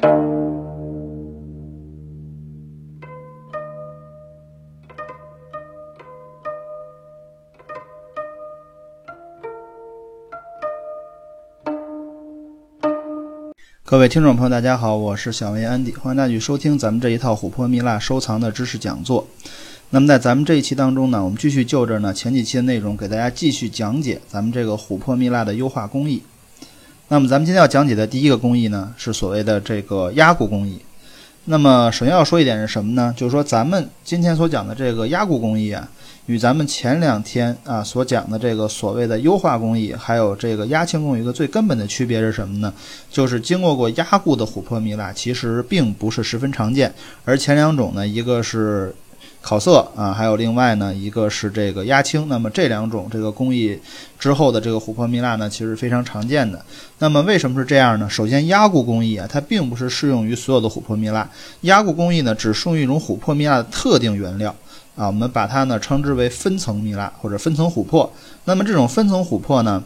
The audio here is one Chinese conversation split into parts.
各位听众朋友，大家好，我是小维安迪，欢迎大家去收听咱们这一套琥珀蜜蜡收藏的知识讲座。那么在咱们这一期当中呢，我们继续就着呢前几期的内容，给大家继续讲解咱们这个琥珀蜜蜡的优化工艺。那么咱们今天要讲解的第一个工艺呢，是所谓的这个压固工艺。那么首先要说一点是什么呢？就是说咱们今天所讲的这个压固工艺啊。与咱们前两天啊所讲的这个所谓的优化工艺，还有这个压青工艺一个最根本的区别是什么呢？就是经过过压固的琥珀蜜蜡，其实并不是十分常见。而前两种呢，一个是烤色啊，还有另外呢一个是这个压青。那么这两种这个工艺之后的这个琥珀蜜蜡呢，其实非常常见的。那么为什么是这样呢？首先，压固工艺啊，它并不是适用于所有的琥珀蜜蜡。压固工艺呢，只适用于一种琥珀蜜蜡的特定原料。啊，我们把它呢称之为分层蜜蜡或者分层琥珀。那么这种分层琥珀呢，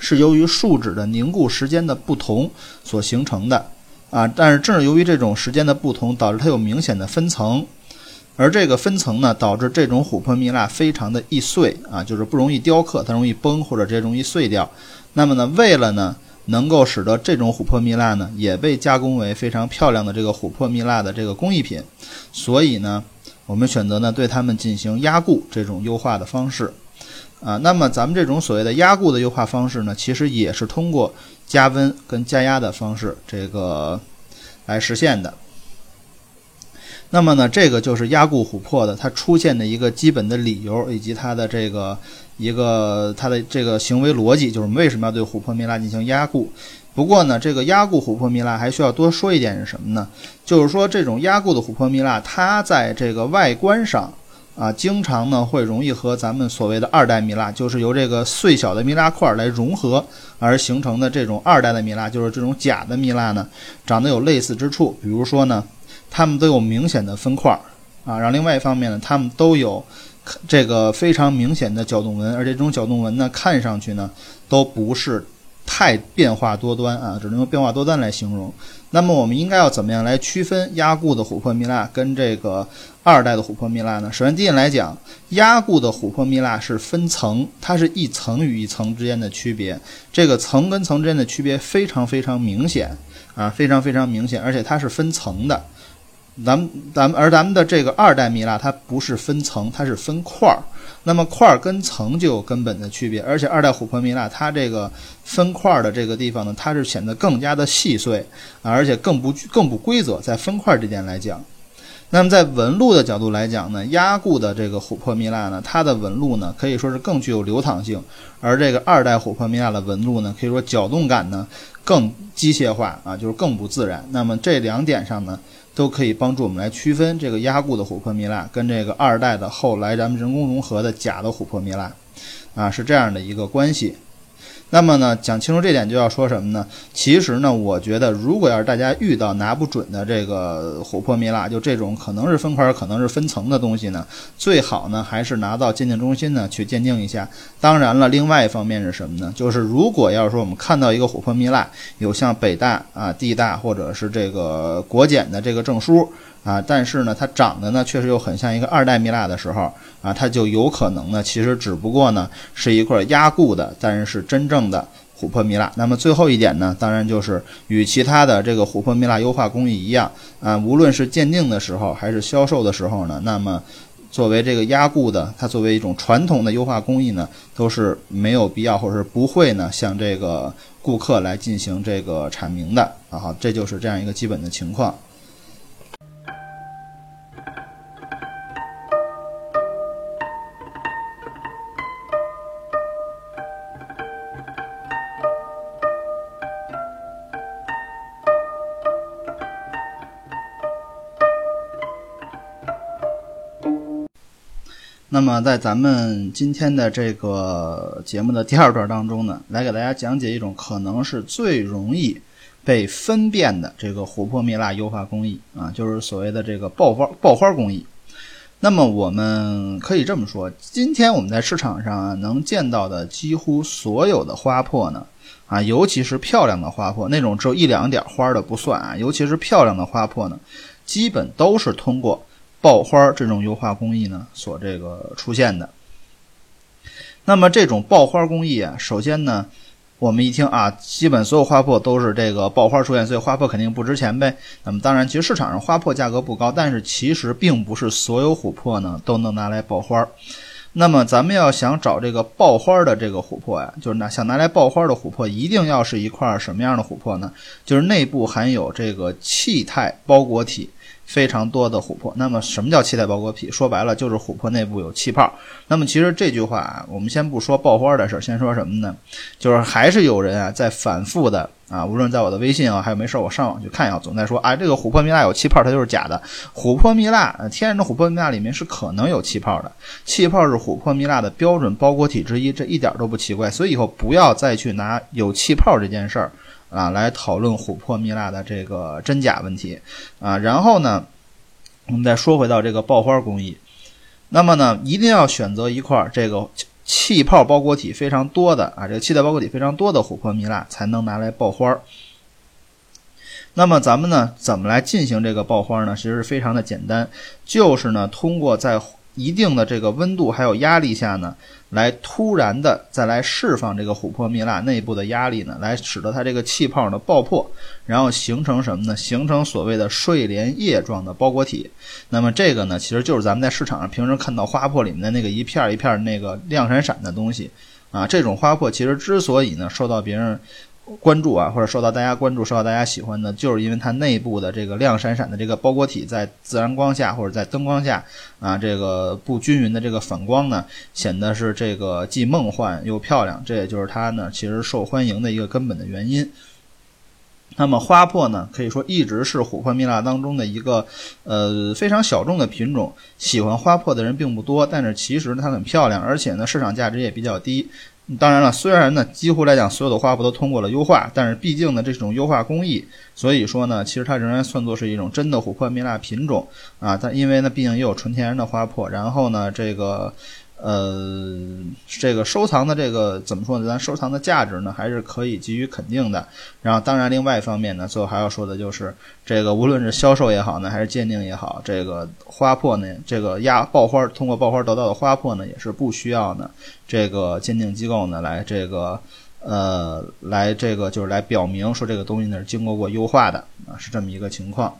是由于树脂的凝固时间的不同所形成的啊。但是正是由于这种时间的不同，导致它有明显的分层，而这个分层呢，导致这种琥珀蜜蜡非常的易碎啊，就是不容易雕刻，它容易崩或者这容易碎掉。那么呢，为了呢能够使得这种琥珀蜜蜡呢也被加工为非常漂亮的这个琥珀蜜蜡的这个工艺品，所以呢。我们选择呢对它们进行压固这种优化的方式，啊，那么咱们这种所谓的压固的优化方式呢，其实也是通过加温跟加压的方式这个来实现的。那么呢，这个就是压固琥珀的它出现的一个基本的理由以及它的这个一个它的这个行为逻辑，就是为什么要对琥珀蜜蜡进行压固。不过呢，这个压固琥珀蜜蜡还需要多说一点是什么呢？就是说这种压固的琥珀蜜蜡，它在这个外观上啊，经常呢会容易和咱们所谓的二代蜜蜡，就是由这个碎小的蜜蜡块来融合而形成的这种二代的蜜蜡，就是这种假的蜜蜡呢，长得有类似之处。比如说呢，它们都有明显的分块啊，然后另外一方面呢，它们都有这个非常明显的搅动纹，而且这种搅动纹呢，看上去呢都不是。太变化多端啊，只能用变化多端来形容。那么我们应该要怎么样来区分压固的琥珀蜜蜡跟这个二代的琥珀蜜蜡呢？首先第一点来讲，压固的琥珀蜜蜡是分层，它是一层与一层之间的区别，这个层跟层之间的区别非常非常明显啊，非常非常明显，而且它是分层的。咱们咱们而咱们的这个二代蜜蜡，它不是分层，它是分块儿。那么块儿跟层就有根本的区别，而且二代琥珀蜜蜡它这个分块儿的这个地方呢，它是显得更加的细碎啊，而且更不更不规则。在分块这点来讲，那么在纹路的角度来讲呢，压固的这个琥珀蜜蜡呢，它的纹路呢可以说是更具有流淌性，而这个二代琥珀蜜蜡的纹路呢，可以说搅动感呢更机械化啊，就是更不自然。那么这两点上呢。都可以帮助我们来区分这个压固的琥珀蜜蜡跟这个二代的后来咱们人工融合的假的琥珀蜜蜡，啊，是这样的一个关系。那么呢，讲清楚这点就要说什么呢？其实呢，我觉得如果要是大家遇到拿不准的这个琥珀蜜蜡，就这种可能是分块、可能是分层的东西呢，最好呢还是拿到鉴定中心呢去鉴定一下。当然了，另外一方面是什么呢？就是如果要是说我们看到一个琥珀蜜蜡有像北大啊、地大或者是这个国检的这个证书。啊，但是呢，它长得呢确实又很像一个二代蜜蜡的时候啊，它就有可能呢，其实只不过呢是一块压固的，但是是真正的琥珀蜜蜡。那么最后一点呢，当然就是与其他的这个琥珀蜜蜡优化工艺一样啊，无论是鉴定的时候还是销售的时候呢，那么作为这个压固的，它作为一种传统的优化工艺呢，都是没有必要或者是不会呢向这个顾客来进行这个阐明的啊。好，这就是这样一个基本的情况。那么，在咱们今天的这个节目的第二段当中呢，来给大家讲解一种可能是最容易被分辨的这个琥珀蜜蜡优化工艺啊，就是所谓的这个爆花爆花工艺。那么我们可以这么说，今天我们在市场上啊能见到的几乎所有的花珀呢，啊，尤其是漂亮的花珀，那种只有一两点花的不算啊，尤其是漂亮的花珀呢，基本都是通过爆花这种优化工艺呢所这个出现的。那么这种爆花工艺啊，首先呢。我们一听啊，基本所有花珀都是这个爆花出现，所以花珀肯定不值钱呗。那么当然，其实市场上花珀价格不高，但是其实并不是所有琥珀呢都能拿来爆花。那么咱们要想找这个爆花的这个琥珀呀，就是拿想拿来爆花的琥珀，一定要是一块什么样的琥珀呢？就是内部含有这个气态包裹体。非常多的琥珀，那么什么叫气态包裹体？说白了就是琥珀内部有气泡。那么其实这句话啊，我们先不说爆花的事儿，先说什么呢？就是还是有人啊在反复的啊，无论在我的微信啊，还有没事我上网去看一下，总在说啊，这个琥珀蜜蜡有气泡，它就是假的。琥珀蜜蜡，天然的琥珀蜜蜡里面是可能有气泡的，气泡是琥珀蜜蜡的标准包裹体之一，这一点都不奇怪。所以以后不要再去拿有气泡这件事儿。啊，来讨论琥珀蜜蜡的这个真假问题啊，然后呢，我们再说回到这个爆花工艺，那么呢，一定要选择一块这个气泡包裹体非常多的啊，这个气态包裹体非常多的琥珀蜜蜡才能拿来爆花。那么咱们呢，怎么来进行这个爆花呢？其实是非常的简单，就是呢，通过在一定的这个温度还有压力下呢。来突然的再来释放这个琥珀蜜蜡内部的压力呢，来使得它这个气泡呢爆破，然后形成什么呢？形成所谓的睡莲叶状的包裹体。那么这个呢，其实就是咱们在市场上平时看到花珀里面的那个一片一片那个亮闪闪的东西啊。这种花珀其实之所以呢受到别人。关注啊，或者受到大家关注、受到大家喜欢的，就是因为它内部的这个亮闪闪的这个包裹体，在自然光下或者在灯光下啊，这个不均匀的这个反光呢，显得是这个既梦幻又漂亮。这也就是它呢，其实受欢迎的一个根本的原因。那么花珀呢，可以说一直是琥珀蜜蜡当中的一个呃非常小众的品种，喜欢花珀的人并不多，但是其实它很漂亮，而且呢市场价值也比较低。当然了，虽然呢，几乎来讲所有的花圃都通过了优化，但是毕竟呢，这种优化工艺，所以说呢，其实它仍然算作是一种真的琥珀蜜蜡品种啊。但因为呢，毕竟也有纯天然的花珀，然后呢，这个。呃，这个收藏的这个怎么说呢？咱收藏的价值呢，还是可以给予肯定的。然后，当然，另外一方面呢，最后还要说的就是，这个无论是销售也好呢，还是鉴定也好，这个花珀呢，这个压爆花通过爆花得到的花珀呢，也是不需要呢，这个鉴定机构呢来这个呃来这个就是来表明说这个东西呢是经过过优化的啊，是这么一个情况。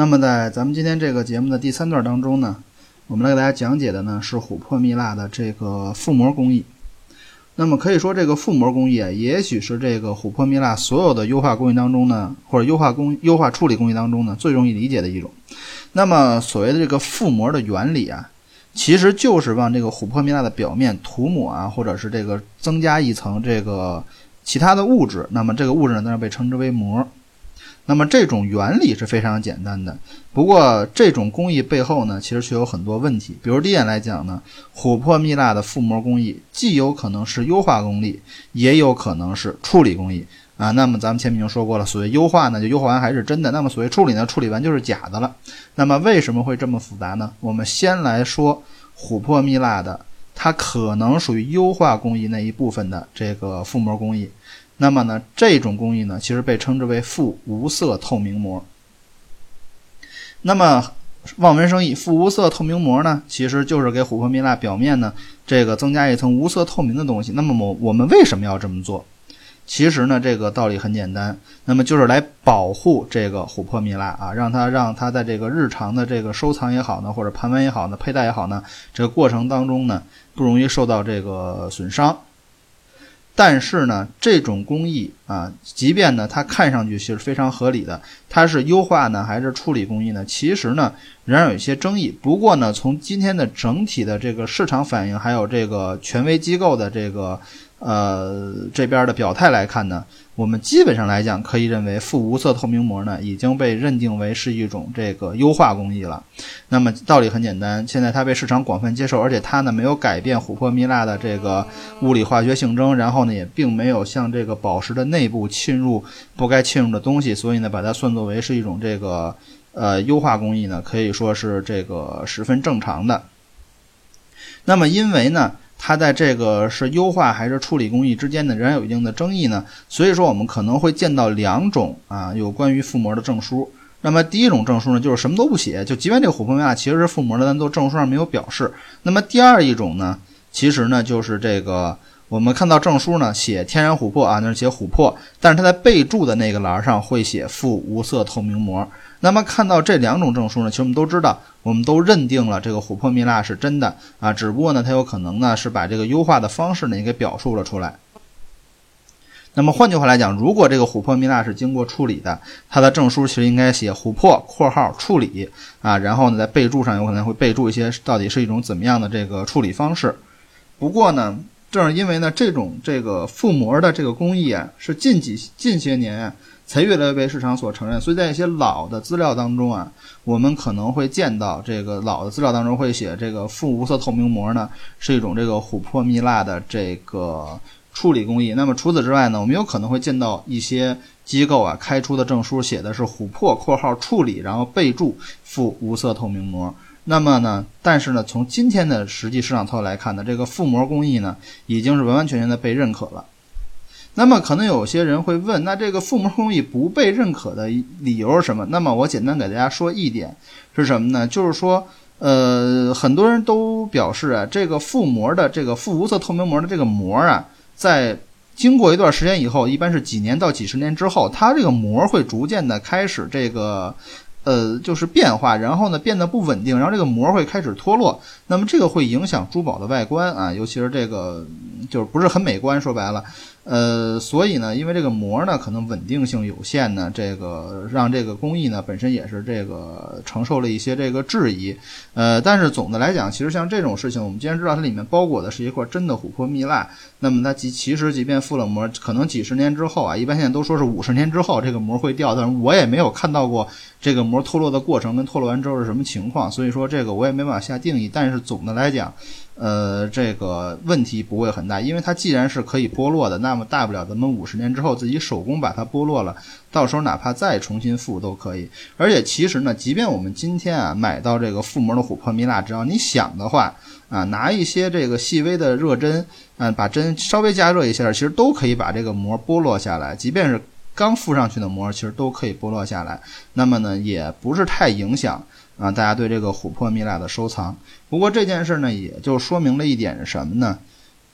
那么在咱们今天这个节目的第三段当中呢，我们来给大家讲解的呢是琥珀蜜蜡的这个覆膜工艺。那么可以说这个覆膜工艺啊，也许是这个琥珀蜜蜡所有的优化工艺当中呢，或者优化工优化处理工艺当中呢最容易理解的一种。那么所谓的这个覆膜的原理啊，其实就是往这个琥珀蜜蜡的表面涂抹啊，或者是这个增加一层这个其他的物质。那么这个物质呢，当然被称之为膜。那么这种原理是非常简单的，不过这种工艺背后呢，其实却有很多问题。比如第一点来讲呢，琥珀蜜蜡的覆膜工艺既有可能是优化工艺，也有可能是处理工艺啊。那么咱们前面已经说过了，所谓优化呢，就优化完还是真的；那么所谓处理呢，处理完就是假的了。那么为什么会这么复杂呢？我们先来说琥珀蜜蜡的，它可能属于优化工艺那一部分的这个覆膜工艺。那么呢，这种工艺呢，其实被称之为覆无色透明膜。那么望文生义，覆无色透明膜呢，其实就是给琥珀蜜蜡表面呢，这个增加一层无色透明的东西。那么我我们为什么要这么做？其实呢，这个道理很简单，那么就是来保护这个琥珀蜜蜡啊，让它让它在这个日常的这个收藏也好呢，或者盘玩也好呢，佩戴也好呢，这个过程当中呢，不容易受到这个损伤。但是呢，这种工艺啊，即便呢它看上去是非常合理的，它是优化呢还是处理工艺呢？其实呢仍然有一些争议。不过呢，从今天的整体的这个市场反应，还有这个权威机构的这个呃这边的表态来看呢，我们基本上来讲可以认为负无色透明膜呢已经被认定为是一种这个优化工艺了。那么道理很简单，现在它被市场广泛接受，而且它呢没有改变琥珀蜜蜡的这个物理化学性征，然后呢也并没有向这个宝石的内部侵入不该侵入的东西，所以呢把它算作为是一种这个。呃，优化工艺呢，可以说是这个十分正常的。那么，因为呢，它在这个是优化还是处理工艺之间呢，仍然有一定的争议呢，所以说我们可能会见到两种啊，有关于覆膜的证书。那么，第一种证书呢，就是什么都不写，就即便这个琥珀蜜蜡其实是覆膜的，但都证书上没有表示。那么，第二一种呢，其实呢，就是这个。我们看到证书呢，写天然琥珀啊，那是写琥珀，但是它在备注的那个栏上会写附无色透明膜。那么看到这两种证书呢，其实我们都知道，我们都认定了这个琥珀蜜蜡是真的啊，只不过呢，它有可能呢是把这个优化的方式呢也给表述了出来。那么换句话来讲，如果这个琥珀蜜蜡是经过处理的，它的证书其实应该写琥珀（括号处理）啊，然后呢在备注上有可能会备注一些到底是一种怎么样的这个处理方式。不过呢。正是因为呢，这种这个覆膜的这个工艺啊，是近几近些年才越来越被市场所承认，所以在一些老的资料当中啊，我们可能会见到这个老的资料当中会写这个覆无色透明膜呢是一种这个琥珀蜜蜡的这个处理工艺。那么除此之外呢，我们有可能会见到一些机构啊开出的证书写的是琥珀（括号处理），然后备注覆无色透明膜。那么呢？但是呢，从今天的实际市场操作来看呢，这个覆膜工艺呢，已经是完完全全的被认可了。那么可能有些人会问，那这个覆膜工艺不被认可的理由是什么？那么我简单给大家说一点是什么呢？就是说，呃，很多人都表示啊，这个覆膜的这个覆无色透明膜的这个膜啊，在经过一段时间以后，一般是几年到几十年之后，它这个膜会逐渐的开始这个。呃，就是变化，然后呢变得不稳定，然后这个膜会开始脱落，那么这个会影响珠宝的外观啊，尤其是这个就是不是很美观，说白了。呃，所以呢，因为这个膜呢可能稳定性有限呢，这个让这个工艺呢本身也是这个承受了一些这个质疑。呃，但是总的来讲，其实像这种事情，我们既然知道它里面包裹的是一块真的琥珀蜜蜡，那么它即其实即便覆了膜，可能几十年之后啊，一般现在都说是五十年之后这个膜会掉，但是我也没有看到过这个膜脱落的过程跟脱落完之后是什么情况，所以说这个我也没办法下定义。但是总的来讲。呃，这个问题不会很大，因为它既然是可以剥落的，那么大不了咱们五十年之后自己手工把它剥落了，到时候哪怕再重新覆都可以。而且其实呢，即便我们今天啊买到这个覆膜的琥珀蜜蜡，只要你想的话啊，拿一些这个细微的热针，啊，把针稍微加热一下，其实都可以把这个膜剥落下来。即便是刚敷上去的膜，其实都可以剥落下来。那么呢，也不是太影响。啊，大家对这个琥珀蜜蜡的收藏。不过这件事呢，也就说明了一点什么呢？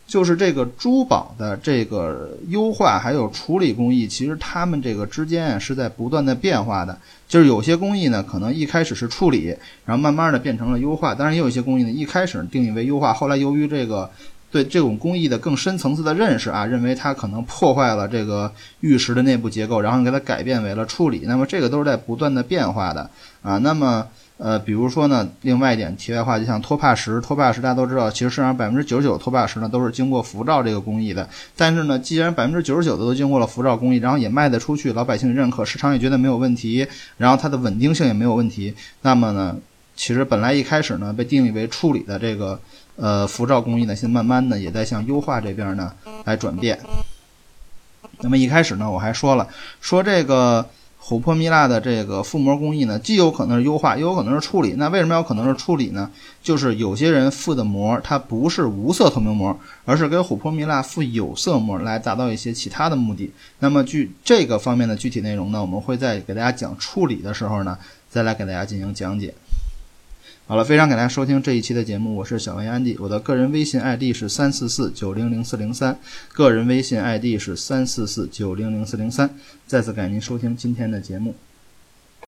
就是这个珠宝的这个优化还有处理工艺，其实它们这个之间啊是在不断的变化的。就是有些工艺呢，可能一开始是处理，然后慢慢的变成了优化。当然，也有一些工艺呢，一开始定义为优化，后来由于这个对这种工艺的更深层次的认识啊，认为它可能破坏了这个玉石的内部结构，然后给它改变为了处理。那么这个都是在不断的变化的啊。那么。呃，比如说呢，另外一点题外话，就像托帕石，托帕石大家都知道，其实市场上百分之九十九托帕石呢都是经过辐照这个工艺的。但是呢，既然百分之九十九的都经过了辐照工艺，然后也卖得出去，老百姓认可，市场也觉得没有问题，然后它的稳定性也没有问题，那么呢，其实本来一开始呢被定义为处理的这个呃辐照工艺呢，现在慢慢的也在向优化这边呢来转变。那么一开始呢，我还说了，说这个。琥珀蜜蜡的这个覆膜工艺呢，既有可能是优化，又有可能是处理。那为什么有可能是处理呢？就是有些人覆的膜，它不是无色透明膜，而是给琥珀蜜蜡覆有色膜，来达到一些其他的目的。那么，据这个方面的具体内容呢，我们会在给大家讲处理的时候呢，再来给大家进行讲解。好了，非常感谢大家收听这一期的节目，我是小薇安迪，我的个人微信 ID 是三四四九零零四零三，个人微信 ID 是三四四九零零四零三，再次感谢您收听今天的节目。